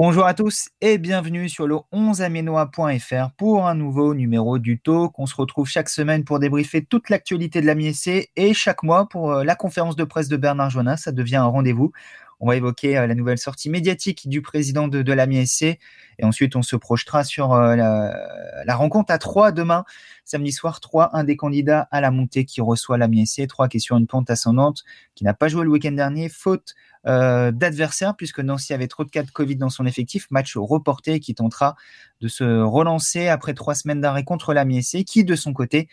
Bonjour à tous et bienvenue sur le 11aménois.fr pour un nouveau numéro du Talk. On se retrouve chaque semaine pour débriefer toute l'actualité de la MISC et chaque mois pour euh, la conférence de presse de Bernard Jonas. Ça devient un rendez-vous. On va évoquer euh, la nouvelle sortie médiatique du président de, de la MISC et ensuite on se projetera sur euh, la, rencontre à 3 demain, samedi soir. 3, un des candidats à la montée qui reçoit la MISC, 3 qui est sur une pente ascendante, qui n'a pas joué le week-end dernier, faute euh, d'adversaires, puisque Nancy avait trop de cas de Covid dans son effectif. Match reporté qui tentera de se relancer après trois semaines d'arrêt contre la MISC, qui de son côté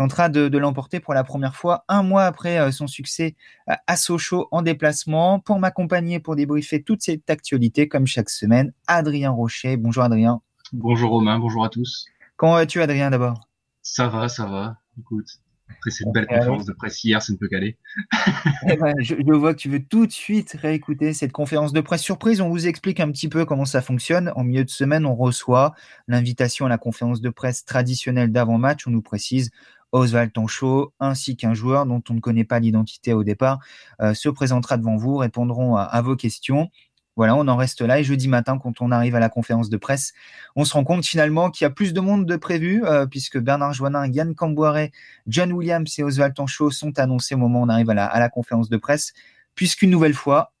tentera de, l'emporter pour la première fois un mois après euh, son succès à Sochaux en déplacement. Pour m'accompagner, pour débriefer toute cette actualité, comme chaque semaine, Adrien Rocher. Bonjour Adrien. Bonjour Romain, bonjour à tous. Comment vas-tu Adrien d'abord? Ça va, ça va. Écoute, après cette belle conférence de presse hier, ça ne peut qu'aller. Je, vois que tu veux tout de suite réécouter cette conférence de presse surprise. On vous explique un petit peu comment ça fonctionne. En milieu de semaine, on reçoit l'invitation à la conférence de presse traditionnelle d'avant-match. On nous précise Oswald Tanchot ainsi qu'un joueur dont on ne connaît pas l'identité au départ euh, se présentera devant vous, répondront à vos questions. Voilà, on en reste là. Et jeudi matin, quand on arrive à la conférence de presse, on se rend compte finalement qu'il y a plus de monde de prévu, euh, puisque Bernard Joannin, Yann Camboire, John Williams et Oswald Tanchot sont annoncés au moment où on arrive à la, à la conférence de presse, puisqu'une nouvelle fois,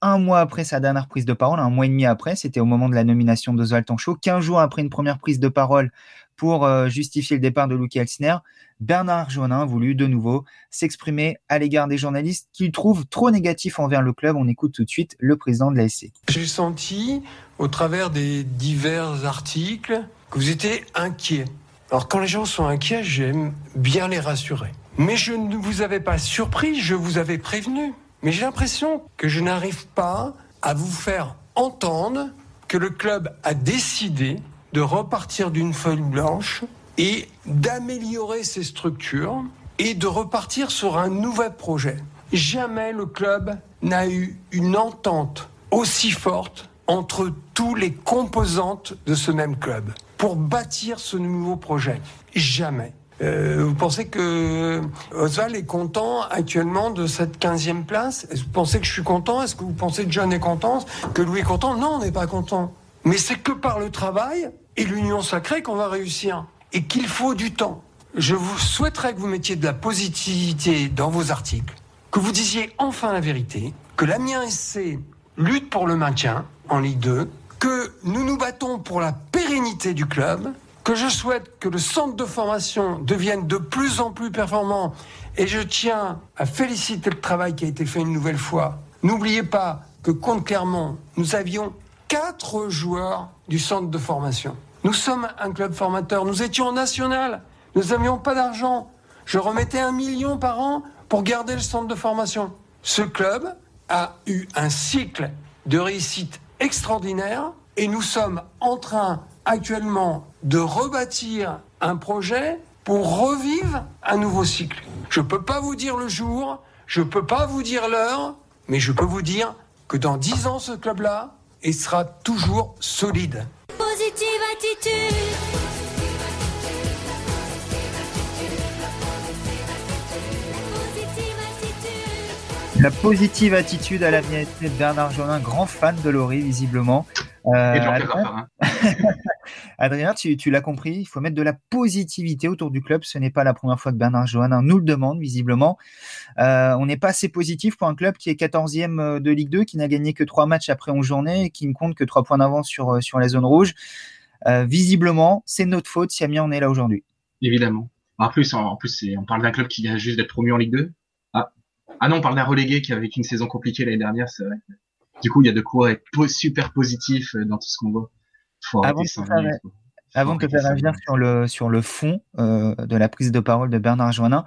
un mois après sa dernière prise de parole, un mois et demi après, c'était au moment de la nomination d'Oswald Tanchot, 15 jours après une première prise de parole pour euh, justifier le départ de Lucky Elsner, Bernard Jonin a voulu de nouveau s'exprimer à l'égard des journalistes qu'il trouve trop négatifs envers le club. On écoute tout de suite le président de la SC. J'ai senti, au travers des divers articles, que vous étiez inquiet. Alors quand les gens sont inquiets, j'aime bien les rassurer. Mais je ne vous avais pas surpris, je vous avais prévenu. Mais j'ai l'impression que je n'arrive pas à vous faire entendre que le club a décidé de repartir d'une feuille blanche et d'améliorer ses structures et de repartir sur un nouvel projet. Jamais le club n'a eu une entente aussi forte entre tous les composantes de ce même club pour bâtir ce nouveau projet. Jamais. Euh, vous pensez que Oswald est content actuellement de cette 15e place? Est-ce que vous pensez que je suis content? Est-ce que vous pensez que John est content? Que Louis est content? Non, on n'est pas content. Mais c'est que par le travail et l'union sacrée qu'on va réussir. Et qu'il faut du temps. Je vous souhaiterais que vous mettiez de la positivité dans vos articles, que vous disiez enfin la vérité, que l'Amiens SC lutte pour le maintien en Ligue 2, que nous nous battons pour la pérennité du club, que je souhaite que le centre de formation devienne de plus en plus performant. Et je tiens à féliciter le travail qui a été fait une nouvelle fois. N'oubliez pas que contre Clermont, nous avions quatre joueurs du centre de formation. Nous sommes un club formateur. Nous étions national. Nous n'avions pas d'argent. Je remettais un million par an pour garder le centre de formation. Ce club a eu un cycle de réussite extraordinaire et nous sommes en train actuellement de rebâtir un projet pour revivre un nouveau cycle. Je ne peux pas vous dire le jour, je ne peux pas vous dire l'heure, mais je peux vous dire que dans dix ans, ce club-là, et sera toujours solide. Positive attitude. La positive attitude à la de Bernard Jolin, grand fan de Laurie visiblement. Euh, Adrien, tu, l'as compris, il faut mettre de la positivité autour du club. Ce n'est pas la première fois que Bernard Johannin nous le demande, visiblement. Euh, on n'est pas assez positif pour un club qui est 14e euh, de Ligue 2, qui n'a gagné que 3 matchs après 11 journées et qui ne compte que 3 points d'avance sur, sur la zone rouge. visiblement, c'est notre faute si Amiens en est là aujourd'hui. Évidemment. En plus, en, plus on parle d'un club qui vient juste d'être promu en Ligue 2. Ah. ah non, on parle d'un relégué qui avait une saison compliquée l'année dernière, c'est vrai. Du coup, il y a de quoi être super positif euh, dans tout ce qu'on voit. avant, faire, avant de faire sur le, sur le fond euh, de la prise de parole de Bernard Joannin,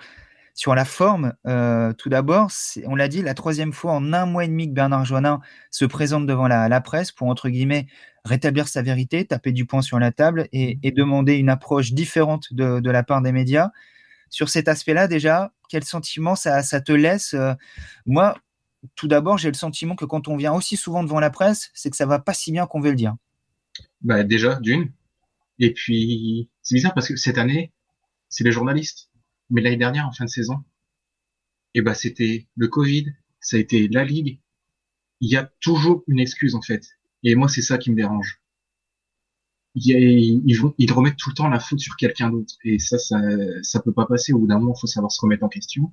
sur la forme, euh, tout d'abord, on l'a dit, la troisième fois en un mois et demi que Bernard Joannin se présente devant la, presse pour, entre guillemets, rétablir sa vérité, taper du poing sur la table et, demander une approche différente de, la part des médias. Sur cet aspect-là, déjà, quel sentiment ça, ça te laisse Moi, tout d'abord, j'ai le sentiment que quand on vient aussi souvent devant la presse, c'est que ça va pas si bien qu'on veut le dire. Bah déjà, d'une. Et puis, c'est bizarre parce que cette année, c'est les journalistes. Mais l'année dernière, en fin de saison, et eh bah c'était le Covid, ça a été la Ligue. Il y a toujours une excuse en fait. Et moi, c'est ça qui me dérange. Ils, vont, ils remettent tout le temps la faute sur quelqu'un d'autre. Et ça, ça, ça peut pas passer. Au bout d'un moment, il faut savoir se remettre en question.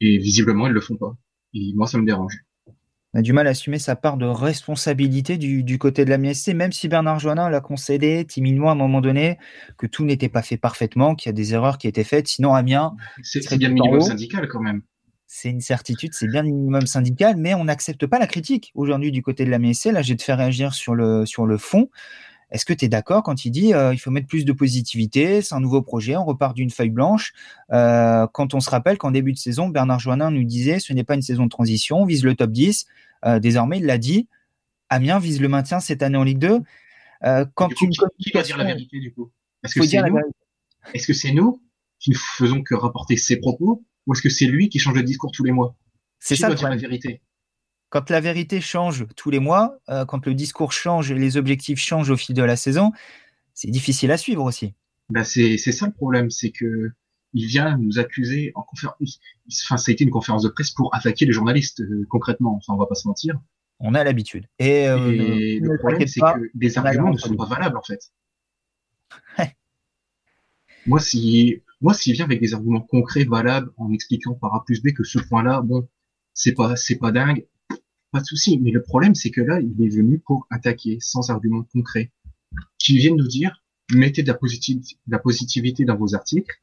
Et visiblement, ils le font pas. Et moi, ça me dérange. On a du mal à assumer sa part de responsabilité du, du côté de la MSC, même si Bernard Joannin l'a concédé timidement à un moment donné, que tout n'était pas fait parfaitement, qu'il y a des erreurs qui étaient faites. Sinon, Amiens. C'est bien le minimum syndical quand même c'est une certitude, c'est bien le minimum syndical, mais on n'accepte pas la critique aujourd'hui du côté de la MSC. Là, j'ai te faire réagir sur le, sur le fond. Est-ce que tu es d'accord quand il dit euh, il faut mettre plus de positivité, c'est un nouveau projet, on repart d'une feuille blanche? Euh, Quand on se rappelle qu'en début de saison, Bernard Joannin nous disait ce n'est pas une saison de transition, on vise le top 10. Euh, désormais, il l'a dit, Amiens vise le maintien cette année en Ligue 2. quand coup, une qui, va dire la vérité du coup? Est-ce que c'est nous, est -ce c'est nous qui ne faisons que rapporter ses propos ou est-ce que c'est lui qui change de discours tous les mois? C'est ça la vérité? Quand la vérité change tous les mois, euh, quand le discours change et les objectifs changent au fil de la saison, c'est difficile à suivre aussi. Ben c'est ça le problème, c'est que il vient nous accuser en conférence. Enfin, ça a été une conférence de presse pour attaquer les journalistes euh, concrètement. Enfin, on va pas se mentir. On a l'habitude. Et, euh, le problème, c'est que des arguments ne sont pas valables en fait. Moi, si moi, s'il vient avec des arguments concrets, valables, en expliquant par A plus B que ce point-là, bon, c'est pas, c'est pas dingue, pas de souci. Mais le problème, c'est que là, il est venu pour attaquer sans arguments concrets. Qui viennent nous dire, mettez de la, positivité, de la positivité dans vos articles.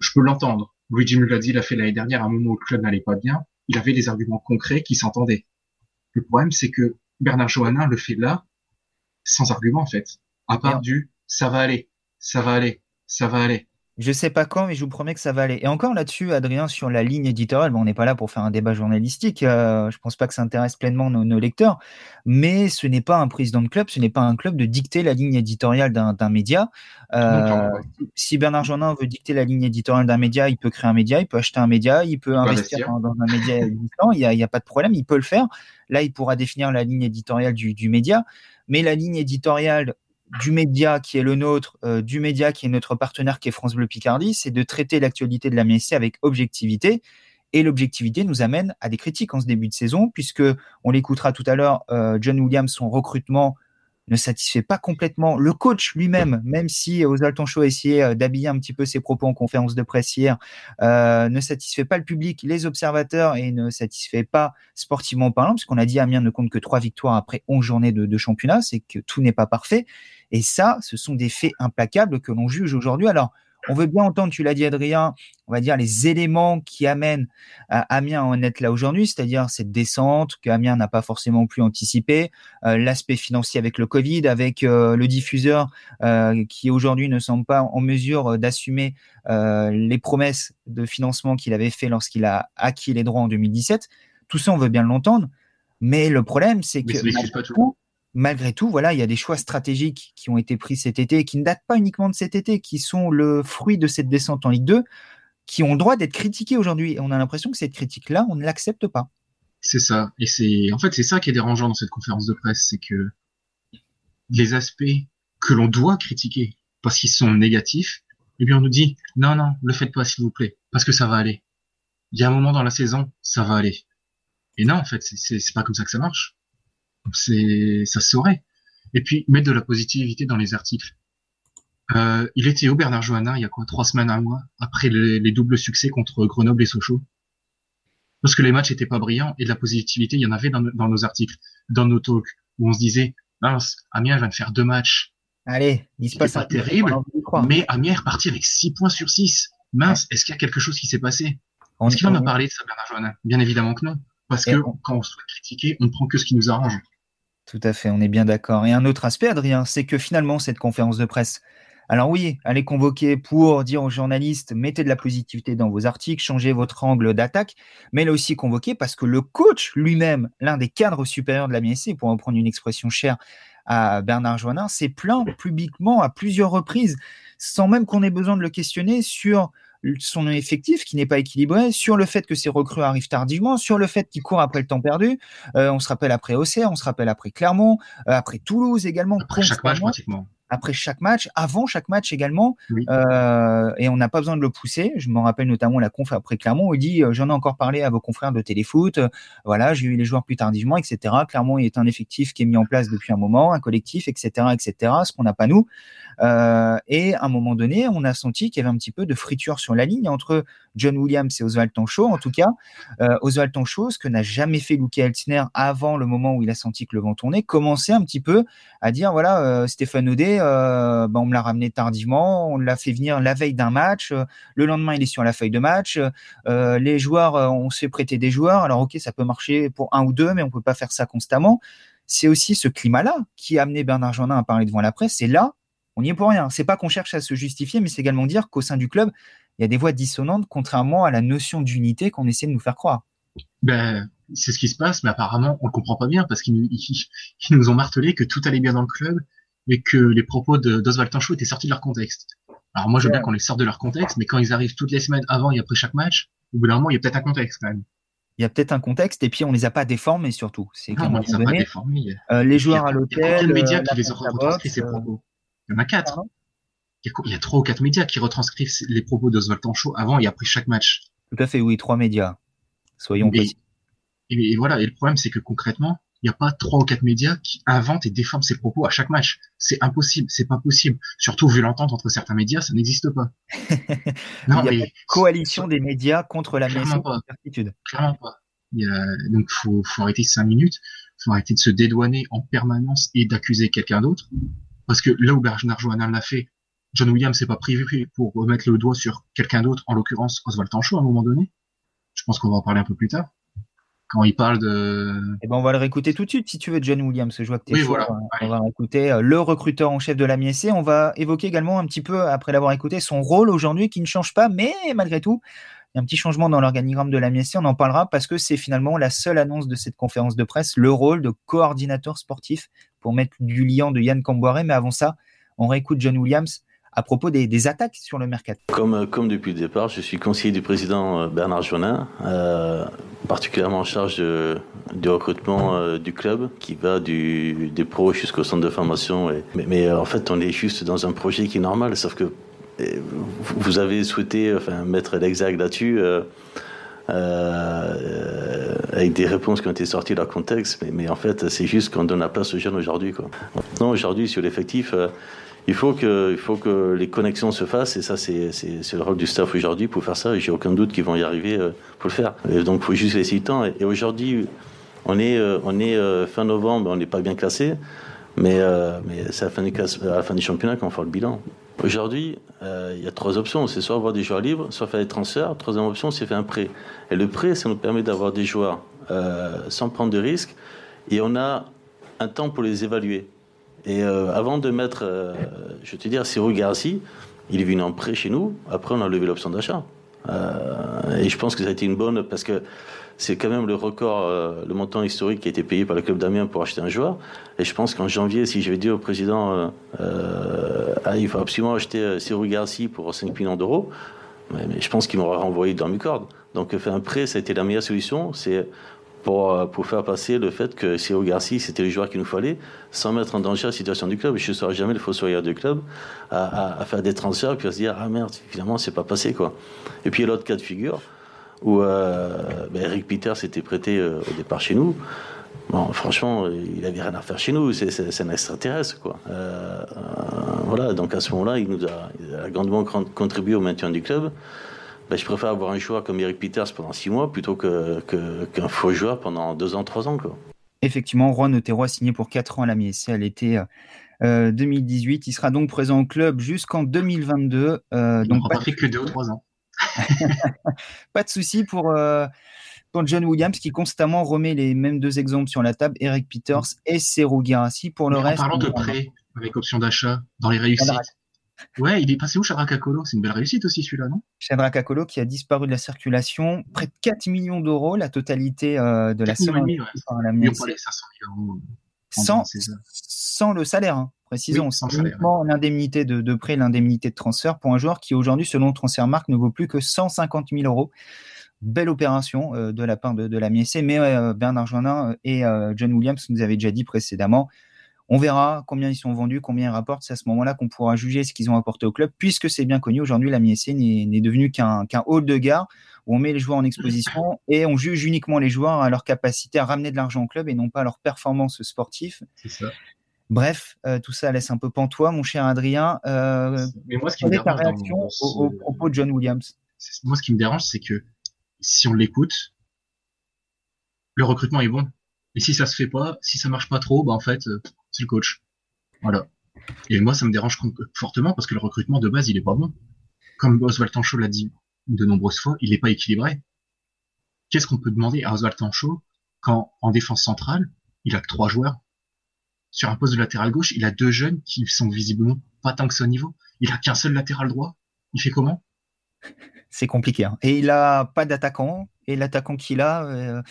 Je peux l'entendre. Luigi me l'a dit, il l'a fait l'année dernière, à un moment où le club n'allait pas bien. Il avait des arguments concrets qui s'entendaient. Le problème, c'est que Bernard Johannin le fait là, sans argument, en fait. À part du, ça va aller, ça va aller, ça va aller. Je sais pas quand, mais je vous promets que ça va aller. Et encore là-dessus, Adrien, sur la ligne éditoriale, bon, on n'est pas là pour faire un débat journalistique. Euh, je pense pas que ça intéresse pleinement nos, lecteurs. Mais ce n'est pas un président de club, ce n'est pas un club de dicter la ligne éditoriale d'un média. Euh, si Bernard Jonin veut dicter la ligne éditoriale d'un média, il peut créer un média, il peut acheter un média, il peut investir dans, un média existant. Il n'y a, a, pas de problème, il peut le faire. Là, il pourra définir la ligne éditoriale du, du média. Mais la ligne éditoriale du média qui est le nôtre, euh, du média qui est notre partenaire qui est France Bleu Picardie, c'est de traiter l'actualité de la MSC avec objectivité. Et l'objectivité nous amène à des critiques en ce début de saison, puisque on l'écoutera tout à l'heure, euh, John Williams, son recrutement ne satisfait pas complètement le coach lui-même, même si Oswald Show a euh, d'habiller un petit peu ses propos en conférence de presse hier, euh, ne satisfait pas le public, les observateurs et ne satisfait pas sportivement parlant, puisqu'on a dit Amiens ne compte que trois victoires après 11 journées de, de championnat, c'est que tout n'est pas parfait. Et ça, ce sont des faits implacables que l'on juge aujourd'hui. Alors, on veut bien entendre, tu l'as dit Adrien, on va dire les éléments qui amènent Amiens à en être là aujourd'hui, c'est-à-dire cette descente que Amiens n'a pas forcément pu anticiper, euh, l'aspect financier avec le Covid, avec euh, le diffuseur euh, qui aujourd'hui ne semble pas en mesure d'assumer les promesses de financement qu'il avait fait lorsqu'il a acquis les droits en 2017. Tout ça, on veut bien l'entendre, mais le problème, c'est que malgré tout, voilà, il y a des choix stratégiques qui ont été pris cet été qui ne datent pas uniquement de cet été, qui sont le fruit de cette descente en Ligue 2, qui ont le droit d'être critiqués aujourd'hui. Et on a l'impression que cette critique-là, on ne l'accepte pas. C'est ça. Et c'est, en fait, c'est ça qui est dérangeant dans cette conférence de presse, c'est que les aspects que l'on doit critiquer parce qu'ils sont négatifs, eh bien, on nous dit, non, non, le faites pas, s'il vous plaît, parce que ça va aller. Il y a un moment dans la saison, ça va aller. Et non, en fait, c'est pas comme ça que ça marche c'est ça saurait. Et puis mettre de la positivité dans les articles. Euh, il était au Bernard Johannin il y a quoi trois semaines à mois après les, doubles succès contre Grenoble et Sochaux. Parce que les matchs étaient pas brillants et de la positivité il y en avait dans, nos articles, dans nos talks où on se disait mince Amiens vient de faire deux matchs. Allez, il se passe pas terrible, mais Amiens est reparti avec six points sur six. Mince, est-ce qu'il y a quelque chose qui s'est passé? Est-ce qu'il en a parlé de ça Bernard Johannin? Bien évidemment que non. Parce que quand on se fait critiquer, on prend que ce qui nous arrange. Tout à fait, on est bien d'accord. Et un autre aspect, Adrien, c'est que finalement, cette conférence de presse, alors oui, elle est convoquée pour dire aux journalistes, mettez de la positivité dans vos articles, changez votre angle d'attaque, mais elle est aussi convoquée parce que le coach lui-même, l'un des cadres supérieurs de la MSC, pour reprendre une expression chère à Bernard Joannin, s'est plaint publiquement à plusieurs reprises, sans même qu'on ait besoin de le questionner sur son effectif qui n'est pas équilibré, sur le fait que ses recrues arrivent tardivement, sur le fait qu'il court après le temps perdu. Euh, on se rappelle après Auxerre, on se rappelle après Clermont, euh, après Toulouse également. Après chaque match pratiquement. Après chaque match, avant chaque match également, euh, et on n'a pas besoin de le pousser. Je me rappelle notamment la conf après Clermont où il dit euh, j'en ai encore parlé à vos confrères de Téléfoot, euh, voilà, j'ai eu les joueurs plus tardivement, etc. Clermont est un effectif qui est mis en place depuis un moment, un collectif, etc., etc. Ce qu'on n'a pas nous. Et à un moment donné, on a senti qu'il y avait un petit peu de friture sur la ligne entre John Williams et Oswald Tancho. En tout cas, Oswald Tancho, ce que n'a jamais fait Luke Eltner avant le moment où il a senti que le vent tournait, commençait un petit peu à dire voilà, Stéphane Audet, euh, bah, on me l'a ramené tardivement, on l'a fait venir la veille d'un match, le lendemain il est sur la feuille de match, les joueurs, on se fait prêter des joueurs. Alors ok, ça peut marcher pour un ou deux, mais on peut pas faire ça constamment c'est aussi ce climat-là qui a amené Bernard Jardin à parler devant la presse. C'est là on n'y est pour rien. C'est pas qu'on cherche à se justifier, mais c'est également dire qu'au sein du club, il y a des voix dissonantes, contrairement à la notion d'unité qu'on essaie de nous faire croire. Ben, c'est ce qui se passe, mais apparemment, on le comprend pas bien parce qu'ils nous ont martelé que tout allait bien dans le club et que les propos d'Oswald Tanchot étaient sortis de leur contexte. Alors moi, je veux bien qu'on les sorte de leur contexte, mais quand ils arrivent toutes les semaines avant et après chaque match, au bout d'un moment, il y a peut-être un contexte quand même. Il y a peut-être un contexte et puis on les a pas déformés surtout. C'est non, on les a pas déformés. Euh, les joueurs à l'hôtel. Il y a de médias qui les ont retranscrits ces propos. Il y en a quatre. Il y a trois ou quatre médias qui retranscrivent les propos d'Oswald Tanchot avant et après chaque match. Tout à fait, oui, trois médias. Soyons précis. Et, voilà, et le problème, c'est que concrètement, il n'y a pas trois ou quatre médias qui inventent et déforment ces propos à chaque match. C'est impossible, c'est pas possible. Surtout vu l'entente entre certains médias, ça n'existe pas. non, il y a mais... coalition des médias contre la Clairement pas. Clairement pas. Il y a... Donc faut, faut arrêter cinq minutes, faut arrêter de se dédouaner en permanence et d'accuser quelqu'un d'autre. Parce que là où Bernard l'a fait, John Williams n'est pas privé pour remettre le doigt sur quelqu'un d'autre, en l'occurrence Oswald Tancho à un moment donné. Je pense qu'on va en parler un peu plus tard. Quand il parle de. Eh ben, on va le réécouter tout de suite si tu veux, John Williams. Je vois que tu oui, voilà. On va réécouter euh, le recruteur en chef de la MSC. On va évoquer également un petit peu, après l'avoir écouté, son rôle aujourd'hui qui ne change pas, mais malgré tout, il y a un petit changement dans l'organigramme de la MSC. On en parlera parce que c'est finalement la seule annonce de cette conférence de presse, le rôle de coordinateur sportif pour mettre du liant de Yann Camboiré. Mais avant ça, on réécoute John Williams à propos des, attaques sur le mercato. Comme, euh, comme depuis le départ, je suis conseiller du président euh, Bernard Jonin, euh, particulièrement en charge du recrutement du club qui va des pros jusqu'au centre de formation. mais, en fait, on est juste dans un projet qui est normal, sauf que vous avez souhaité mettre l'exact là-dessus. avec des réponses qui ont été sorties de leur contexte, mais, mais en fait, c'est juste qu'on donne la place aux jeunes aujourd'hui. Non, aujourd'hui, sur l'effectif, il faut que, les connexions se fassent et ça c'est, le rôle du staff aujourd'hui pour faire ça j'ai aucun doute qu'ils vont y arriver euh, pour le faire. Donc il faut juste laisser le temps et, aujourd'hui on est, euh, euh, fin novembre, on n'est pas bien classé, mais, c'est à la fin du championnat qu'on fera le bilan. Aujourd'hui, il y a trois options. C'est soit avoir des joueurs libres, soit faire des transferts. Troisième option, c'est faire un prêt. Et le prêt, ça nous permet d'avoir des joueurs sans prendre de risques. Et on a un temps pour les évaluer. Et euh, avant de mettre, euh, je te dire, Cyril Garci, il est venu en prêt chez nous. Après, on a levé l'option d'achat. Euh, et je pense que ça a été une bonne parce que c'est quand même le record, le montant historique qui a été payé par le club d'Amiens pour acheter un joueur. Et je pense qu'en janvier, si je vais dire au président, ah, il faut absolument acheter Cyril Garci pour 5 millions d'euros, mais, je pense qu'il m'aura renvoyé dans mes cordes. Donc faire un prêt, ça a été la meilleure solution. C'est pour, euh, pour faire passer le fait que Ciro Garcia, c'était le joueur qu'il nous fallait, sans mettre en danger la situation du club. Je ne serai jamais le fossoyeur du club à, à, faire des transferts puis à se dire Ah merde, finalement, c'est pas passé. quoi. Et puis, l'autre cas de figure, où euh, ben, Eric Peter s'était prêté euh, au départ chez nous. Bon, franchement, il avait rien à faire chez nous. C'est un extraterrestre, quoi. voilà. Donc à ce moment-là, il nous il a grandement contribué au maintien du club. Ben, je préfère avoir un joueur comme Eric Peters pendant six mois plutôt qu'un que, faux joueur pendant deux ans, trois ans. Quoi. Effectivement, Juan Otero a signé pour quatre ans à la MSC à l'été 2018. Il sera donc présent au club jusqu'en 2022. Euh, donc pas, que deux ou trois ans. pas de souci pour, euh, pour John Williams qui constamment remet les mêmes deux exemples sur la table, Eric Peters et Serou Girassi. Pour le reste. En parlant de prêt avec option d'achat dans les réussites. Ouais, il est passé où Shadrach Akolo C'est une belle réussite aussi celui-là, non? Shadrach Akolo qui a disparu de la circulation, près de 4 millions d'euros, la totalité euh, de la somme. Ouais. sans, sans le salaire, hein, précisons. sans uniquement l'indemnité de, de prêt, l'indemnité de transfert pour un joueur qui aujourd'hui, selon Transfermarkt, ne vaut plus que 150 000 euros. Belle opération euh, de la part de, de la MSC, mais euh, Bernard Joinin et John Williams nous avaient déjà dit précédemment On verra combien ils sont vendus, combien ils rapportent. C'est à ce moment-là qu'on pourra juger ce qu'ils ont apporté au club, puisque c'est bien connu. Aujourd'hui, la MSC n'est devenu qu'un hall de gare où on met les joueurs en exposition et on juge uniquement les joueurs à leur capacité à ramener de l'argent au club et non pas à leur performance sportive. Ça. Bref, euh, tout ça laisse un peu pantois, mon cher Adrien. Euh, Mais moi, ce qui me dérange, ta réaction au, propos de John Williams? Moi, ce qui me dérange, c'est que si on l'écoute, le recrutement est bon. Et si ça se fait pas, si ça marche pas trop, bah en fait, euh, le coach. Voilà. Et moi, ça me dérange fortement parce que le recrutement de base, il est pas bon. Comme Oswald Tancho l'a dit de nombreuses fois, il n'est pas équilibré. Qu'est-ce qu'on peut demander à Oswald Tancho quand en défense centrale, il a que trois joueurs? Sur un poste de latéral gauche, il a deux jeunes qui sont visiblement pas tant que ça au niveau. Il a qu'un seul latéral droit. Il fait comment? C'est compliqué. Hein. Et il a pas d'attaquant. Et l'attaquant qu'il a euh,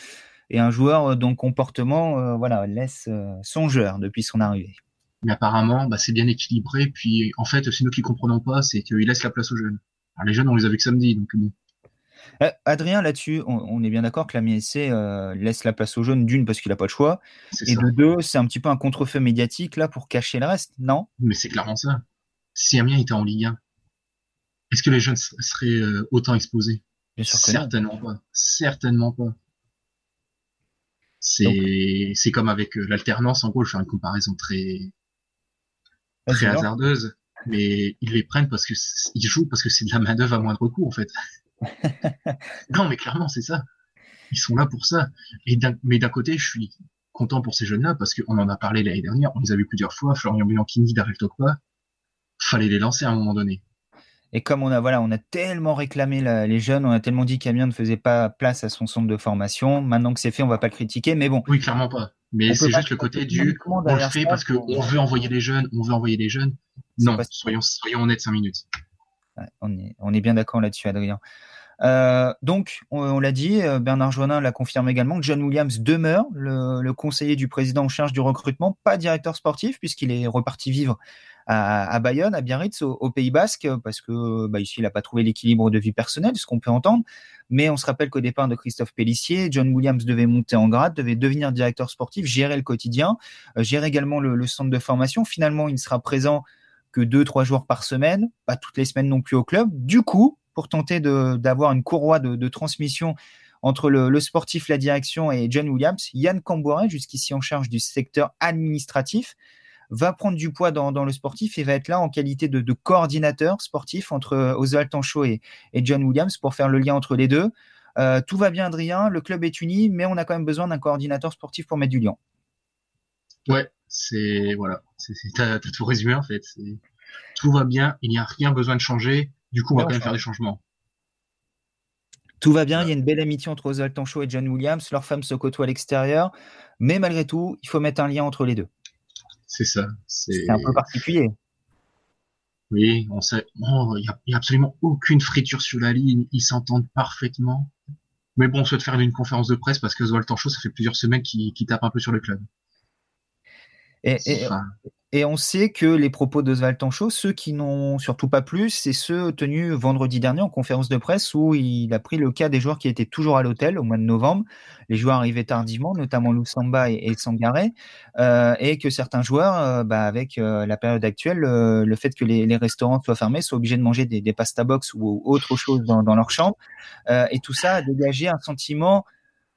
est un joueur dont le comportement euh, voilà, laisse euh, songeur depuis son arrivée. Mais apparemment, bah, c'est bien équilibré. Puis en fait, c'est nous qui comprenons pas, c'est qu'il laisse la place aux jeunes les jeunes, on les a vus que samedi. Donc euh, Adrien, là-dessus, on, est bien d'accord que la MSC euh, laisse la place aux jeunes, d'une, parce qu'il n'a pas le choix, et de deux, c'est un petit peu un contre-feu médiatique là pour cacher le reste, non? Mais c'est clairement ça. Si Amiens était en Ligue 1, est-ce que les jeunes seraient euh, autant exposés? Certainement pas. Certainement pas. C'est c'est comme avec l'alternance, en gros, je fais une comparaison très, très hasardeuse mais ils les prennent parce que ils jouent parce que c'est de la main d'œuvre à moindre coût en fait. non, mais clairement c'est ça. Ils sont là pour ça. Et mais d'un côté, je suis content pour ces jeunes-là parce qu'on en a parlé l'année dernière, on les a vus plusieurs fois. Florian Bianchini, Daryl Tokpa, fallait les lancer à un moment donné. Et comme on a voilà, on a tellement réclamé les jeunes, on a tellement dit qu'Amiens ne faisait pas place à son centre de formation. Maintenant que c'est fait, on va pas le critiquer, mais bon. Oui, clairement pas. Mais c'est juste le côté du on le fait parce qu'on veut envoyer les jeunes, on veut envoyer les jeunes. Non, soyons, soyons honnêtes cinq minutes. on, est, on est bien d'accord là-dessus, Adrien. Euh, donc, on, l'a dit, euh, Bernard Joannin l'a confirmé également, John Williams demeure le, conseiller du président en charge du recrutement, pas directeur sportif, puisqu'il est reparti vivre à, Bayonne, à Biarritz, au, Pays Basque, parce que bah, ici, il n'a pas trouvé l'équilibre de vie personnelle, ce qu'on peut entendre. Mais on se rappelle qu'au départ de Christophe Pellissier, John Williams devait monter en grade, devait devenir directeur sportif, gérer le quotidien, euh, gérer également le, le, centre de formation. Finalement, il ne sera présent que deux, trois jours par semaine, pas toutes les semaines non plus au club. Du coup, pour tenter d'avoir une courroie de, transmission entre le, sportif, la direction et John Williams, Yann Camboret, jusqu'ici en charge du secteur administratif, va prendre du poids dans, le sportif et va être là en qualité de, coordinateur sportif entre Oswald Tancho et, John Williams pour faire le lien entre les deux. Euh, tout va bien, Adrien, le club est uni, mais on a quand même besoin d'un coordinateur sportif pour mettre du lien. Ouais, c'est voilà, t'as tout résumé en fait. Tout va bien, il n'y a rien besoin de changer. Du coup, on va quand même faire des changements. Tout va bien, il y a une belle amitié entre Oswald Tancho et John Williams. Leurs femmes se côtoient à l'extérieur, mais malgré tout, il faut mettre un lien entre les deux. C'est ça. C'est un peu particulier. Oui, on sait. Il n'y a, absolument aucune friture sur la ligne. Ils s'entendent parfaitement. Mais bon, on souhaite faire une conférence de presse parce que Oswald Tancho, ça fait plusieurs semaines qu'il tape un peu sur le club. Et, et on sait que les propos d'Oswald Tancho, ceux qui n'ont surtout pas plu, c'est ceux tenus vendredi dernier en conférence de presse où il a pris le cas des joueurs qui étaient toujours à l'hôtel au mois de novembre. Les joueurs arrivaient tardivement, notamment Loussamba et, et Sangaré, euh, et que certains joueurs, euh, bah, avec euh, la période actuelle, le fait que les, restaurants soient fermés, soient obligés de manger des, des pasta box ou autre chose dans, dans leur chambre. et tout ça a dégagé un sentiment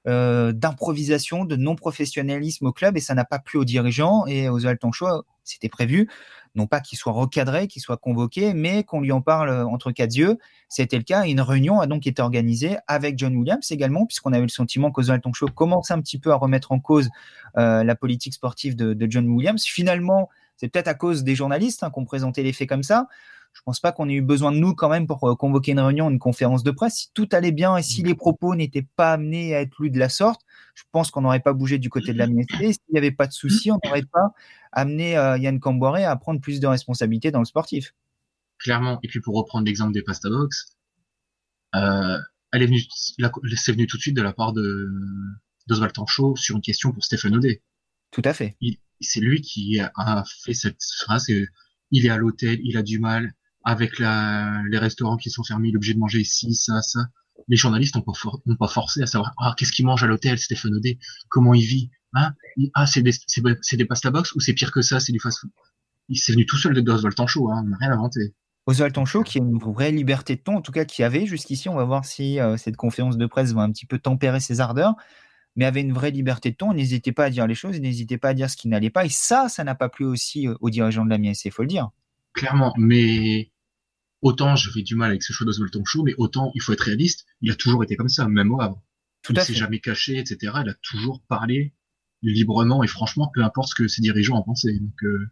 euh, d'improvisation, de non-professionnalisme au club et ça n'a pas plu aux dirigeants et aux Altanchois, c'était prévu, non pas qu'il soit recadré, qu'il soit convoqué, mais qu'on lui en parle entre quatre yeux. C'était le cas. Une réunion a donc été organisée avec John Williams également, puisqu'on avait le sentiment qu'Oswald Toncho commençait un petit peu à remettre en cause euh, la politique sportive de, John Williams. Finalement, c'est peut-être à cause des journalistes hein, qui ont présenté les faits comme ça je pense pas qu'on ait eu besoin de nous quand même pour euh, convoquer une réunion, une conférence de presse. Si tout allait bien et si mm. les propos n'étaient pas amenés à être lus de la sorte, je pense qu'on n'aurait pas bougé du côté de la S'il n'y avait pas de souci, on n'aurait pas amené euh, Yann Camboiré à prendre plus de responsabilités dans le sportif. Clairement. Et puis pour reprendre l'exemple des pasta box, euh, elle est venue, c'est venu tout de suite de la part de d'Oswald Tancho sur une question pour Stéphane Audet. Tout à fait. C'est lui qui a fait cette phrase. Il est à l'hôtel, il a du mal, avec la, les restaurants qui sont fermés, il est obligé de manger ici, ça, ça. Les journalistes n'ont pas, pas forcé à savoir ah, qu'est-ce qu'il mange à l'hôtel, Stéphane Audet, comment il vit. Hein? Ah, c'est des, c'est, des pasta box ou c'est pire que ça, c'est du fast-food? Il s'est venu tout seul de Oswald Tancho, hein, on n'a rien inventé. Oswald Tancho, qui a une vraie liberté de ton, en tout cas qui avait jusqu'ici, on va voir si euh, cette conférence de presse va un petit peu tempérer ses ardeurs, mais avait une vraie liberté de ton, n'hésitait pas à dire les choses, n'hésitait pas à dire ce qui n'allait pas, et ça, ça n'a pas plu aussi euh, aux dirigeants de la MIS, il faut le dire. Clairement, mais autant j'avais du mal avec ce choix d'Oswald Tancho, mais autant il faut être réaliste, il a toujours été comme ça, même au Havre. Tout il s'est jamais caché, etc. Il a toujours parlé librement et franchement, peu importe ce que ses dirigeants en pensaient. Donc, euh,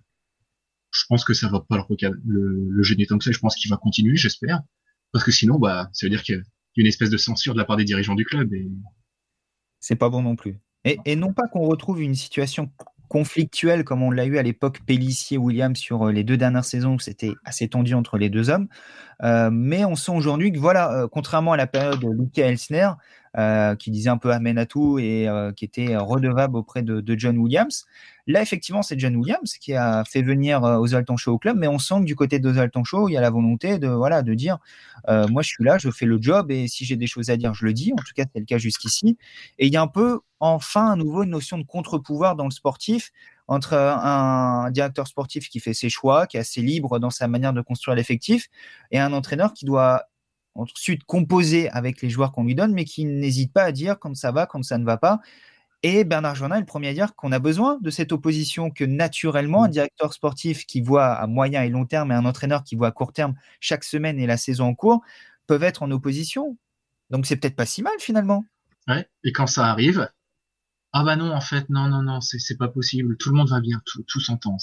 je pense que ça va pas le, le, le gêner tant que ça. Je pense qu'il va continuer, j'espère, parce que sinon, bah, ça veut dire qu'il y a une espèce de censure de la part des dirigeants du club. Et... C'est pas bon non plus. Et, et non pas qu'on retrouve une situation conflictuelle comme on l'a eu à l'époque Pellissier-Williams sur euh, les deux dernières saisons où c'était assez tendu entre les deux hommes. Euh, mais on sent aujourd'hui que voilà, euh, contrairement à la période de Luca Elsner, euh, qui disait un peu amen à tout et euh, qui était redevable auprès de, John Williams. Là, effectivement, c'est John Williams qui a fait venir euh, Oswald Tancho au club, mais on sent que du côté d'Oswald Tancho, il y a la volonté de voilà de dire, euh, moi je suis là, je fais le job et si j'ai des choses à dire, je le dis. En tout cas, c'est le cas jusqu'ici. Et il y a un peu, enfin, à nouveau une notion de contre-pouvoir dans le sportif entre un directeur sportif qui fait ses choix, qui est assez libre dans sa manière de construire l'effectif, et un entraîneur qui doit ensuite composer avec les joueurs qu'on lui donne, mais qui n'hésite pas à dire quand ça va, quand ça ne va pas. Et Bernard Joannin est le premier à dire qu'on a besoin de cette opposition, que naturellement, un directeur sportif qui voit à moyen et long terme et un entraîneur qui voit à court terme chaque semaine et la saison en cours peuvent être en opposition. Donc c'est peut-être pas si mal finalement. Ouais, et quand ça arrive, ah bah non, en fait, non, non, non, c'est pas possible, tout le monde va bien, tout, tout s'entend.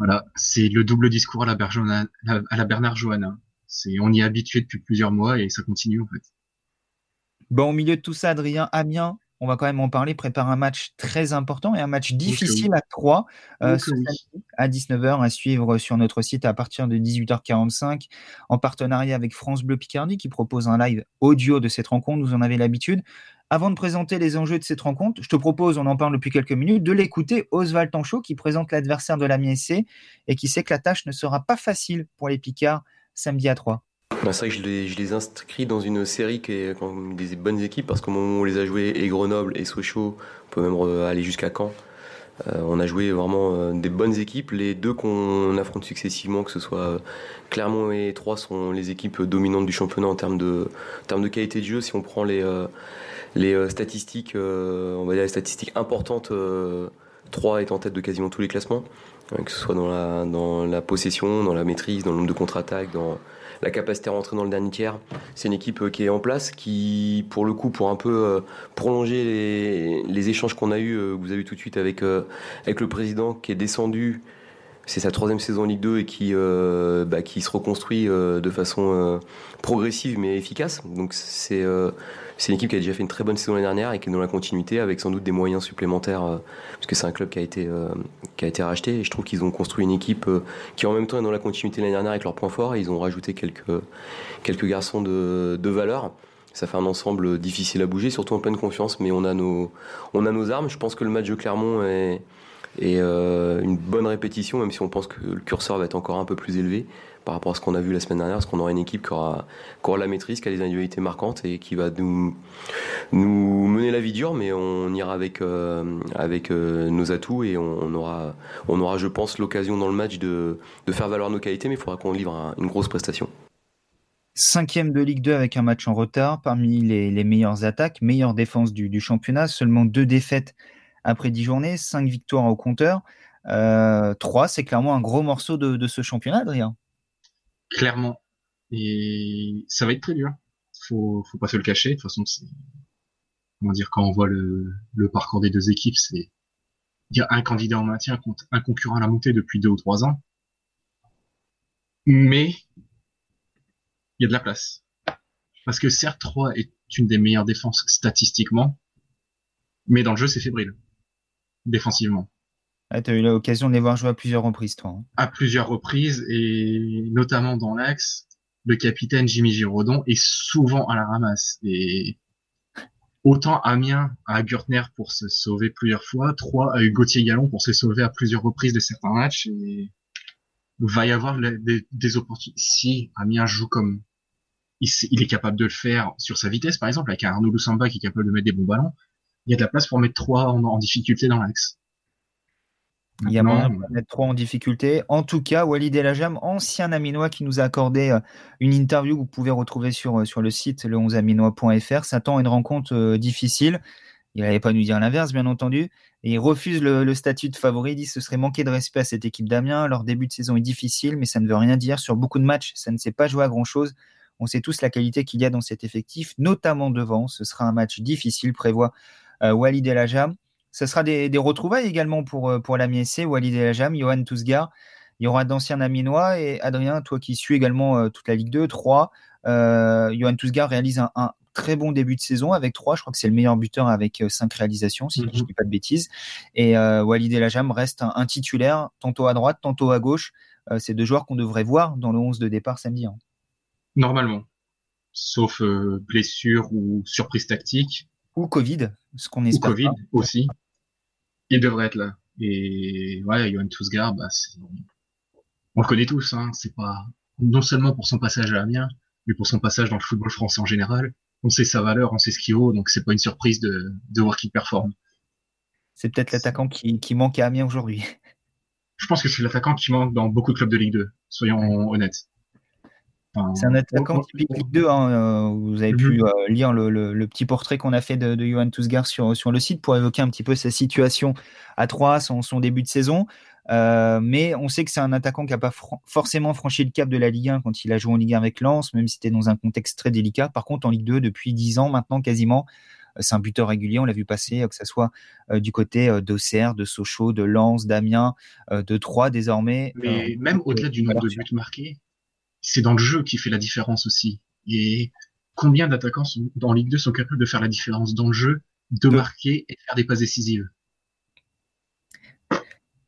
Voilà, c'est le double discours à la, Bernard Johanna. C'est, on y est habitué depuis plusieurs mois et ça continue en fait. Bon, au milieu de tout ça, Adrien, Amiens, on va quand même en parler, prépare un match très important et un match difficile à 3 euh, à 19h à suivre sur notre site à partir de 18h45 en partenariat avec France Bleu Picardie qui propose un live audio de cette rencontre, vous en avez l'habitude. Avant de présenter les enjeux de cette rencontre, je te propose, on en parle depuis quelques minutes, de l'écouter Oswald Tanchot qui présente l'adversaire de la MSC et qui sait que la tâche ne sera pas facile pour les Picards samedi à 3. Bah, c'est vrai que je les, je inscris dans une série qui est des bonnes équipes parce qu'au moment où on les a joués, et Grenoble et Sochaux, on peut même aller jusqu'à Caen. Euh, on a joué vraiment euh, des bonnes équipes. Les deux qu'on affronte successivement, que ce soit euh, Clermont et Troyes, sont les équipes dominantes du championnat en termes de, qualité de jeu. Si on prend les, statistiques, on va dire les statistiques importantes, 3 euh, est en tête de quasiment tous les classements, que ce soit dans la, dans la possession, dans la maîtrise, dans le nombre de contre-attaques, dans la capacité à rentrer dans le dernier tiers. C'est une équipe qui est en place, qui, pour le coup, pour un peu prolonger les, échanges qu'on a eus, vous avez vu tout de suite avec, avec le président qui est descendu. C'est sa troisième saison en Ligue 2 et qui, bah, qui se reconstruit de façon progressive mais efficace. Donc c'est c'est une équipe qui a déjà fait une très bonne saison l'année dernière et qui est dans la continuité avec sans doute des moyens supplémentaires euh, parce que c'est un club qui a été euh, qui a été racheté et je trouve qu'ils ont construit une équipe euh, qui en même temps est dans la continuité l'année dernière avec leurs points forts et ils ont rajouté quelques quelques garçons de, de valeur. Ça fait un ensemble difficile à bouger, surtout en pleine confiance, mais on a nos on a nos armes. Je pense que le match de Clermont est une bonne répétition, même si on pense que le curseur va être encore un peu plus élevé par rapport à ce qu'on a vu la semaine dernière, parce qu'on aura une équipe qui aura, la maîtrise, qui a des individualités marquantes et qui va nous, mener la vie dure, mais on ira avec, euh, euh, nos atouts et on, aura, je pense, l'occasion dans le match de, faire valoir nos qualités, mais il faudra qu'on livre une grosse prestation. Cinquième de Ligue 2 avec un match en retard, parmi les, meilleures attaques, meilleure défense du, championnat, seulement deux défaites après dix journées, cinq victoires au compteur. Euh, trois, c'est clairement un gros morceau de, de ce championnat, Adrien clairement. Et ça va être très dur. Faut, faut pas se le cacher. De toute façon, c'est, comment dire, quand on voit le, parcours des deux équipes, c'est, il y a un candidat en maintien contre un concurrent à la montée depuis deux ou trois ans. Mais, il y a de la place. Parce que certes, 3 est une des meilleures défenses statistiquement, mais dans le jeu, c'est fébrile. Défensivement. Ah, tu as eu l'occasion de les voir jouer à plusieurs reprises, toi. Hein. À plusieurs reprises, et notamment dans l'axe, le capitaine Jimmy Giraudon est souvent à la ramasse. Et autant Amiens a Gürtner pour se sauver plusieurs fois, trois eu Gauthier Gallon pour se sauver à plusieurs reprises de certains matchs. Et va y avoir des, opportunités. Si Amiens joue comme il, il, est capable de le faire sur sa vitesse, par exemple, avec un Arnaud Lusamba qui est capable de mettre des bons ballons, il y a de la place pour mettre trois en, difficulté dans l'axe. Il y a moyen de mettre trois en difficulté. En tout cas, Walid Elajam, ancien Aminois qui nous a accordé euh, une interview que vous pouvez retrouver sur, euh, sur le site le11aminois.fr, s'attend à une rencontre difficile. Il n'allait pas nous dire l'inverse, bien entendu. Et il refuse le, statut de favori. Il dit que ce serait manquer de respect à cette équipe d'Amiens. Leur début de saison est difficile, mais ça ne veut rien dire. Sur beaucoup de matchs, ça ne s'est pas joué à grand-chose. On sait tous la qualité qu'il y a dans cet effectif, notamment devant. Ce sera un match difficile, prévoit euh, Walid El Ajam. Ce sera des, retrouvailles également pour, euh, pour l'ami SC, Walid El Ajam, Johan Tousgar. Il y aura d'anciens Aminois. Et Adrien, toi qui suis également euh, toute la Ligue 2, 3, Johan Tousgar réalise un, un, très bon début de saison avec trois. Je crois que c'est le meilleur buteur avec euh, cinq réalisations, si je ne mhm. dis pas de bêtises. Et euh, Walid Elajam reste un, titulaire, tantôt à droite, tantôt à gauche. Euh, c'est deux joueurs qu'on devrait voir dans le 11 de départ samedi. Hein. Normalement. Sauf blessure ou surprise tactique. Ou Covid, ce qu'on espère. Ou Covid aussi. Il devrait être là. Et ouais, Johan Tousgar, bah, on le connaît tous. Hein. C'est pas non seulement pour son passage à Amiens, mais pour son passage dans le football français en général on sait sa valeur, on sait ce qu'il vaut, donc c'est pas une surprise de, de voir qu'il performe. C'est peut-être l'attaquant qui, qui manque à Amiens aujourd'hui. Je pense que c'est l'attaquant qui manque dans beaucoup de clubs de Ligue 2, soyons honnêtes. C'est un attaquant typique Ligue 2. Hein, euh, vous avez pu mhm. euh, lire le, le, petit portrait qu'on a fait de, de Johan Tousgar sur, sur le site pour évoquer un petit peu sa situation à 3, son, son début de saison. Euh, mais on sait que c'est un attaquant qui n'a pas forcément franchi le cap de la Ligue 1 quand il a joué en Ligue 1 avec Lens, même si c'était dans un contexte très délicat. Par contre, en Ligue 2, depuis 10 ans maintenant quasiment, c'est un buteur régulier. On l'a vu passer, que ce soit du côté d'Auxerre, de Sochaux, de Lens, d'Amiens, de Troyes désormais. Mais même au-delà du nombre de buts marqués, c'est dans le jeu qui fait la différence aussi. Et combien d'attaquants dans Ligue 2 sont capables de faire la différence dans le jeu, de marquer et de faire des passes décisives?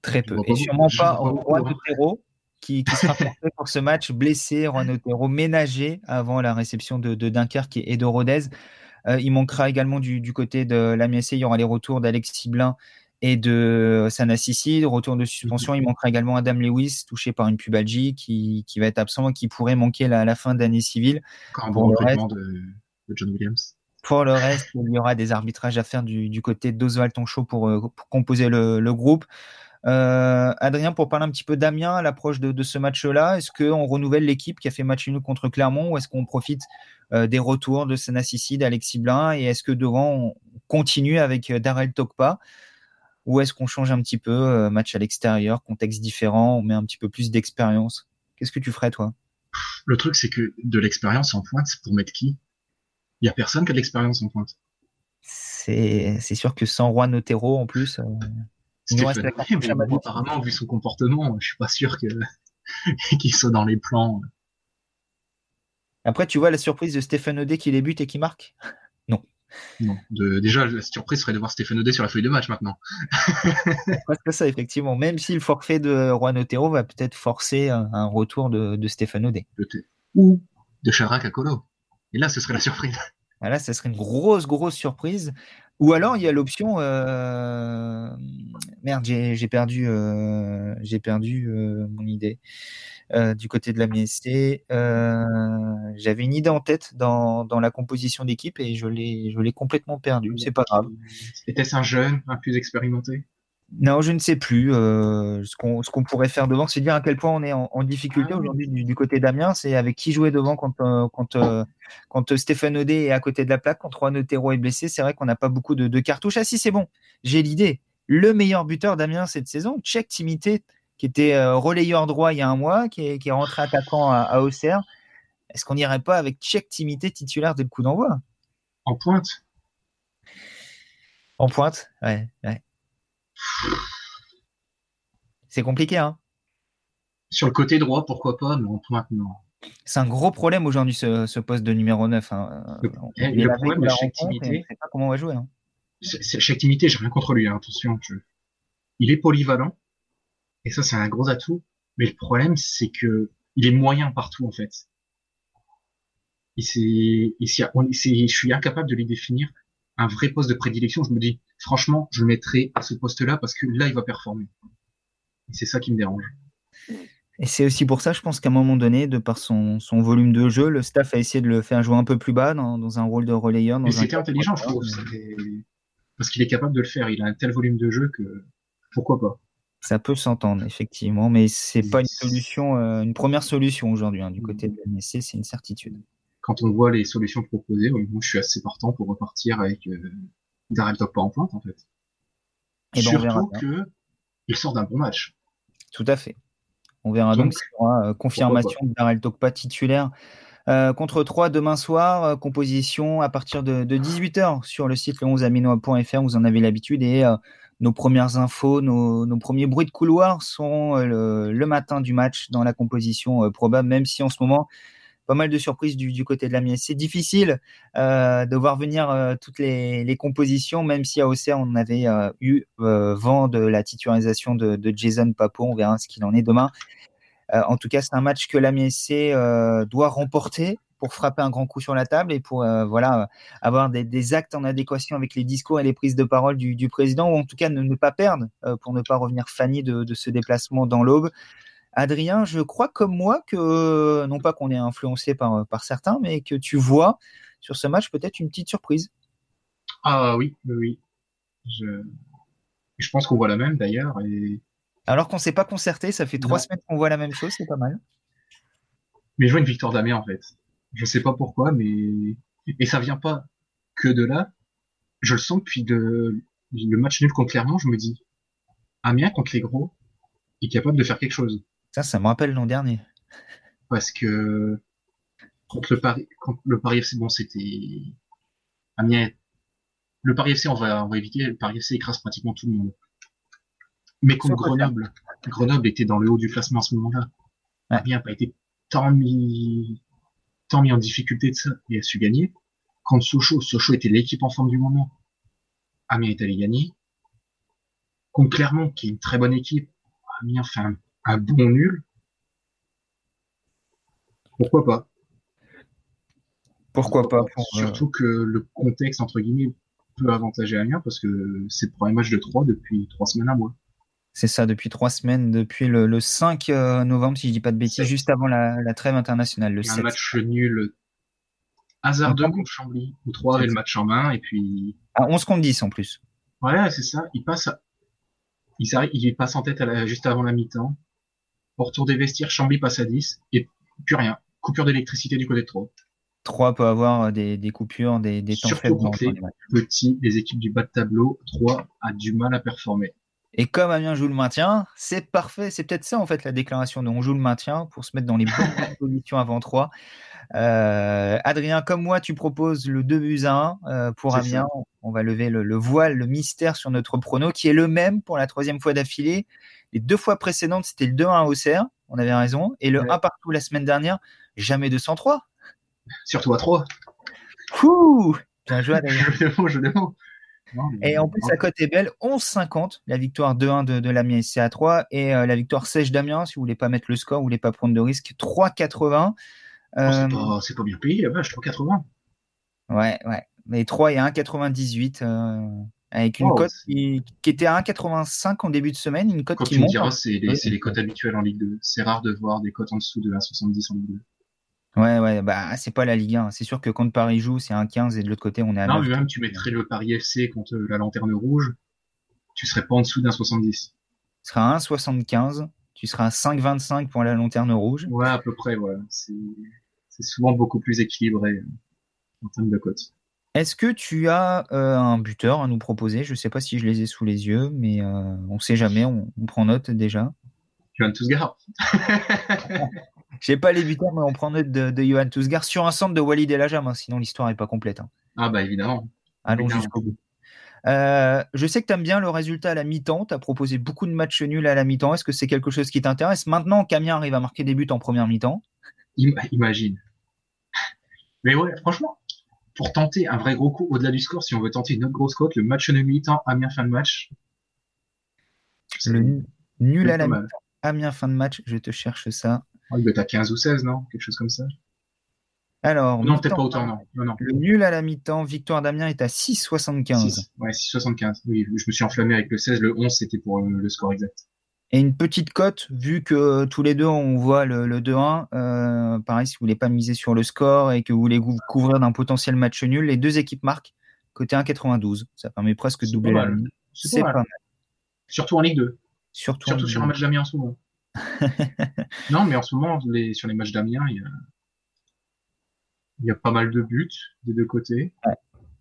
Très peu. Et sûrement pas Juan Otero, qui, qui sera porté pour ce match, blessé, Juan Otero, ménagé avant la réception de, Dunkerque et de Rodez. Euh, il manquera également du, côté de la il y aura les retours d'Alexis Blin et de Sanassisi, retour de suspension. Il manquera également Adam Lewis, touché par une pubalgie, qui, qui va être absent et qui pourrait manquer la, la fin d'année civile. pour le reste, de, John Williams. Pour le reste, il y aura des arbitrages à faire du, côté d'Oswald Tonchot pour, euh, pour composer le, le groupe. Euh, Adrien, pour parler un petit peu d'Amiens à l'approche de, ce match-là, est-ce qu'on renouvelle l'équipe qui a fait match nul contre Clermont ou est-ce qu'on profite euh, des retours de Sanassi, d'Alexis Blin et est-ce que devant on continue avec Darrell Tokpa ou est-ce qu'on change un petit peu match à l'extérieur, contexte différent, on met un petit peu plus d'expérience Qu'est-ce que tu ferais toi? Le truc c'est que de l'expérience en pointe, c'est pour mettre qui? Il y a personne qui a de l'expérience en pointe. C'est sûr que sans Juan Otero en plus. apparemment, vu son comportement, je suis pas sûr que qu'il soit dans les plans. Après, tu vois la surprise de Stéphane Odé qui débute et qui marque? Non. Déjà, la surprise serait de voir Stéphane Odé sur la feuille de match maintenant. Presque ça, effectivement. Même si le forfait de Juan Otero va peut-être forcer un, retour de, de Stéphane Odé. Ou de Charac à Colo. Et là, ce serait la surprise. Là, ce serait une grosse, grosse surprise. Ou alors, il y a l'option. Euh, merde, j'ai perdu, euh, j'ai perdu euh, mon idée. du côté de la MSC, j'avais une idée en tête dans, dans la composition d'équipe et je l'ai complètement perdue. C'est pas grave. Était-ce un jeune, un plus expérimenté? Non, je ne sais plus. Euh, ce qu'on pourrait faire devant, c'est dire à quel point on est en, difficulté ah aujourd'hui du, côté d'Amiens. C'est avec qui jouer devant quand, euh, quand, euh, quand Stéphane Odé est à côté de la plaque, quand Juan Otero est blessé. C'est vrai qu'on n'a pas beaucoup de, cartouches. Ah si, c'est bon, j'ai l'idée. Le meilleur buteur d'Amiens cette saison, Tchèque Timité, qui était relayeur droit il y a un mois, qui est, qui est rentré attaquant à, à Auxerre. Est-ce qu'on n'irait pas avec Tchèque Timité titulaire dès le coup d'envoi? En pointe? En pointe, ouais. ouais. C'est compliqué, hein Sur le côté droit, pourquoi pas, mais en pointe, non. C'est un gros problème aujourd'hui, ce, poste de numéro 9. Hein. Le, le problème de chaque timité. pas comment on va jouer. Hein. Chaque timité, j'ai rien contre lui, hein, attention. Il est polyvalent, et ça, c'est un gros atout. Mais le problème, c'est que il est moyen partout, en fait. Et c'est, je suis incapable de lui définir un vrai poste de prédilection. Je me dis, franchement, je le mettrai à ce poste-là parce que là, il va performer. C'est ça qui me dérange. Et c'est aussi pour ça, je pense qu'à un moment donné, de par son, volume de jeu, le staff a essayé de le faire jouer un peu plus bas dans, un rôle de relayeur. Mais c'était intelligent, je trouve. parce qu'il est capable de le faire. Il a un tel volume de jeu que pourquoi pas? Ça peut s'entendre, effectivement, mais c'est pas une solution, euh, une première solution aujourd'hui hein, du côté de l'MSC, c'est une certitude. Quand on voit les solutions proposées, moi je suis assez partant pour repartir avec euh, Darrell Top pas en pointe en fait. Et ben, Surtout que il sort d'un bon match. Tout à fait. On verra donc, aura euh, confirmation de Darrell Tokpa titulaire euh, contre 3 demain soir, euh, composition à partir de, 18h sur le site le11aminoa.fr, vous en avez l'habitude. Et euh, nos premières infos, nos, premiers bruits de couloir sont le, matin du match dans la composition probable, même si en ce moment, pas mal de surprises du, côté de la. C'est difficile de voir venir toutes les, compositions, même si à Auxerre, on avait eu vent de la titularisation de, Jason Papo. On verra ce qu'il en est demain. Euh, en tout cas, c'est un match que l'Amiens SC euh, doit remporter pour frapper un grand coup sur la table et pour euh, voilà avoir des, actes en adéquation avec les discours et les prises de parole du, président ou en tout cas ne, pas perdre pour ne pas revenir fanny de, ce déplacement dans l'aube. Adrien, je crois comme moi que non pas qu'on est influencé par, par certains, mais que tu vois sur ce match peut-être une petite surprise. Ah oui, oui. Je, je pense qu'on voit la même d'ailleurs et alors qu'on ne s'est pas concerté, ça fait trois semaines qu'on voit la même chose, c'est pas mal. Mais je vois une victoire d'Amiens en fait. Je sais pas pourquoi, mais et ça vient pas que de là. Je le sens depuis de... le match nul contre Clermont, je me dis Amiens contre les gros est capable de faire quelque chose. Ça, ça me rappelle l'an dernier. Parce que contre le Paris, contre le Paris FC, bon, c'était Amiens. Le Paris FC, on va, on va éviter. Le Paris FC écrase pratiquement tout le monde. Mais contre Grenoble, Grenoble était dans le haut du classement à ce moment-là. Ouais. Amiens n'a pas été tant mis, tant mis en difficulté de ça et a su gagner. Contre Sochaux, Sochaux était l'équipe en forme du moment. Amiens est allé gagner. Contre Clermont, qui est une très bonne équipe, Amiens fait un, bon nul. Pourquoi pas? Pourquoi pas euh, Surtout que le contexte, entre guillemets, peut avantager Amiens parce que c'est le premier match de 3 depuis 3 semaines à moi. C'est ça, depuis trois semaines, depuis le, 5 euh, novembre, si je dis pas de bêtises, juste avant la, trêve internationale. Le un match nul hasardeux contre Chambly, où 3 avaient le match en main, et puis. À 11 contre 10 en plus. Ouais, c'est ça. Il passe, il, il passe en tête juste avant la mi-temps. Retour des vestiaires, Chambly passe à 10, et plus rien. Coupure d'électricité du côté de 3. 3 peut avoir des, coupures, des, des temps faibles. Surtout les petits, les équipes du bas de tableau, 3 a du mal à performer. Et comme Amiens joue le maintien, c'est parfait. C'est peut-être ça, en fait, la déclaration de on joue le maintien pour se mettre dans les bonnes positions avant 3. Euh, Adrien, comme moi, tu proposes le 2 buts à 1 euh, pour Amiens. On va lever le, voile, le mystère sur notre prono, qui est le même pour la troisième fois d'affilée. Les deux fois précédentes, c'était le 2-1 à Auxerre, on avait raison. Et le 1 partout la semaine dernière, jamais 203. Surtout à 3. Ouh Bien joué, Adrien. je et en plus, la cote est belle, 11,50, la victoire 2-1 de, de l'Amiens à 3 et euh, la victoire sèche d'Amiens, si vous voulez pas mettre le score, vous voulez pas prendre de risque, 3,80. Euh... c'est pas, bien payé, la vache, 3,80. Ouais, ouais. Mais 3 et 1,98 euh, avec une cote qui, était à 1,85 en début de semaine, une cote qui tu monte. diras, c'est les, les cotes habituelles en Ligue 2. C'est rare de voir des cotes en dessous de 1,70 en Ligue 2. Ouais, ouais, bah c'est pas la Ligue 1. C'est sûr que quand Paris joue, c'est un 15 et de l'autre côté, on est à Non, mais même tu mettrais le Paris FC contre la Lanterne Rouge, tu serais pas en dessous d'un 70. Tu seras à 1,75. Tu seras à 5,25 pour la Lanterne Rouge. Ouais, à peu près, ouais. C'est souvent beaucoup plus équilibré euh, en termes de cotes. Est-ce que tu as euh, un buteur à nous proposer? Je sais pas si je les ai sous les yeux, mais euh, on sait jamais, on, on prend note déjà. Johan Tousgar. J'ai pas les buteurs, mais on prend note de, de Johan Tousgar sur un centre de Walid El Ajam, hein, sinon l'histoire n'est pas complète. Hein. Ah bah évidemment. Allons jusqu'au bout. Euh, je sais que tu aimes bien le résultat à la mi-temps. Tu as proposé beaucoup de matchs nuls à la mi-temps. Est-ce que c'est quelque chose qui t'intéresse? Maintenant, Camien arrive à marquer des buts en première mi-temps. Imagine. Mais ouais, franchement, pour tenter un vrai gros coup au-delà du score, si on veut tenter une autre grosse cote, le match de mi-temps, Amiens fin de match. Le nul à la mi-temps, Amiens fin de match, je te cherche ça. Oh, il doit être à 15 ou 16, non? Quelque chose comme ça. Alors, non, peut-être pas autant, non. non, non. Le nul à la mi-temps, victoire d'Amiens est à 6,75. Ouais, 6,75. Oui, je me suis enflammé avec le 16. Le 11, c'était pour le, score exact. Et une petite cote, vu que tous les deux, on voit le, 2-1. Euh, pareil, si vous voulez pas miser sur le score et que vous voulez vous couvrir d'un potentiel match nul, les deux équipes marquent côté 1,92. Ça permet presque de doubler la ligne. C'est pas, mal. Surtout en Ligue 2. Surtout, Surtout sur un match d'Amiens en ce moment. non, mais en ce moment, les, sur les matchs d'Amiens, il y a, il y a pas mal de buts des deux côtés.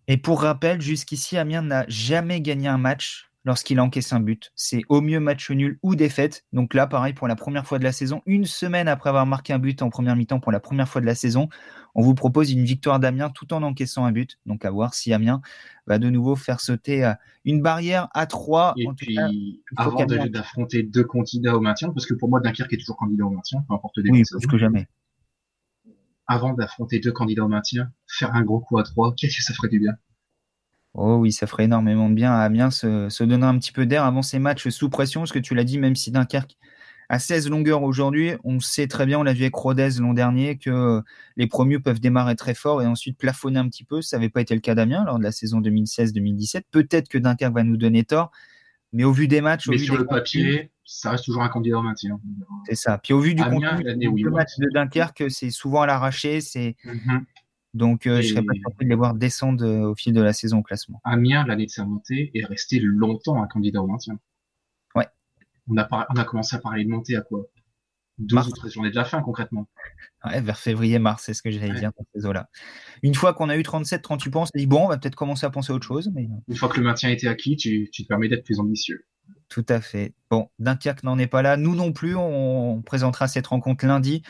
Et pour rappel, jusqu'ici, Amiens n'a jamais gagné un match lorsqu'il encaisse un but. C'est au mieux match nul ou défaite. Donc là, pareil, pour la première fois de la saison, une semaine après avoir marqué un but en première mi-temps pour la première fois de la saison, on vous propose une victoire d'Amiens tout en encaissant un but. Donc à voir si Amiens va de nouveau faire sauter euh, une barrière à 3. Et puis, avant d'affronter deux candidats au maintien, parce que pour moi, Dunkerque est toujours candidat au maintien, peu importe les Oui, plus que jamais. Avant d'affronter deux candidats au maintien, faire un gros coup à 3, qu'est-ce que ça ferait du bien? Oh oui, ça ferait énormément de bien à Amiens se, se donner un petit peu d'air avant ces matchs sous pression, parce que tu l'as dit, même si Dunkerque a 16 longueurs aujourd'hui, on sait très bien, on l'a vu avec Rodez l'an dernier, que les premiers peuvent démarrer très fort et ensuite plafonner un petit peu. Ça n'avait pas été le cas d'Amiens lors de la saison 2016-2017. Peut-être que Dunkerque va nous donner tort, mais au vu des matchs, mais au vu sur le papier, ça reste toujours un candidat au maintien. C'est ça. Puis au vu du contenu, le match de Dunkerque, c'est souvent à l'arraché, c'est mhm. Donc, euh, je ne serais pas surpris de les voir descendre euh, au fil de la saison au classement. Amiens, l'année de sa montée, est resté longtemps un candidat au maintien. Ouais. On a, on a commencé à parler de montée à quoi? 12 ou 13 journées de la fin, concrètement. Ouais, vers février-mars, c'est ce que j'allais dire dans ces eaux-là. Une fois qu'on a eu 37-38 points, on s'est dit, bon, on va peut-être commencer à penser à autre chose. Mais... Une fois que le maintien a été acquis, tu, tu te permets d'être plus ambitieux. Tout à fait. Bon, Dunkerque n'en est pas là. Nous non plus, on présentera cette rencontre lundi.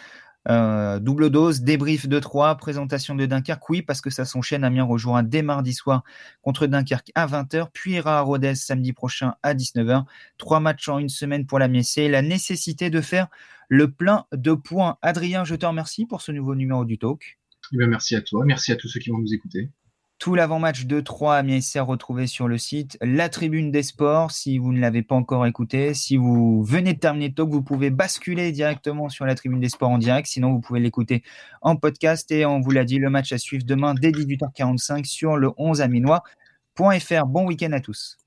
Euh, double dose, débrief de 3, présentation de Dunkerque, oui, parce que ça s'enchaîne. Amiens rejoint dès mardi soir contre Dunkerque à 20h, puis ira à Rodez samedi prochain à 19h. Trois matchs en une semaine pour la Messée. La nécessité de faire le plein de points. Adrien, je te remercie pour ce nouveau numéro du Talk. Eh bien, merci à toi, merci à tous ceux qui vont nous écouter. Tout l'avant-match de 3 à SR retrouvé sur le site La Tribune des Sports. Si vous ne l'avez pas encore écouté, si vous venez de terminer talk, vous pouvez basculer directement sur La Tribune des Sports en direct. Sinon, vous pouvez l'écouter en podcast. Et on vous l'a dit, le match à suivre demain dès 18h45 sur le 11 aminois.fr. Bon week-end à tous.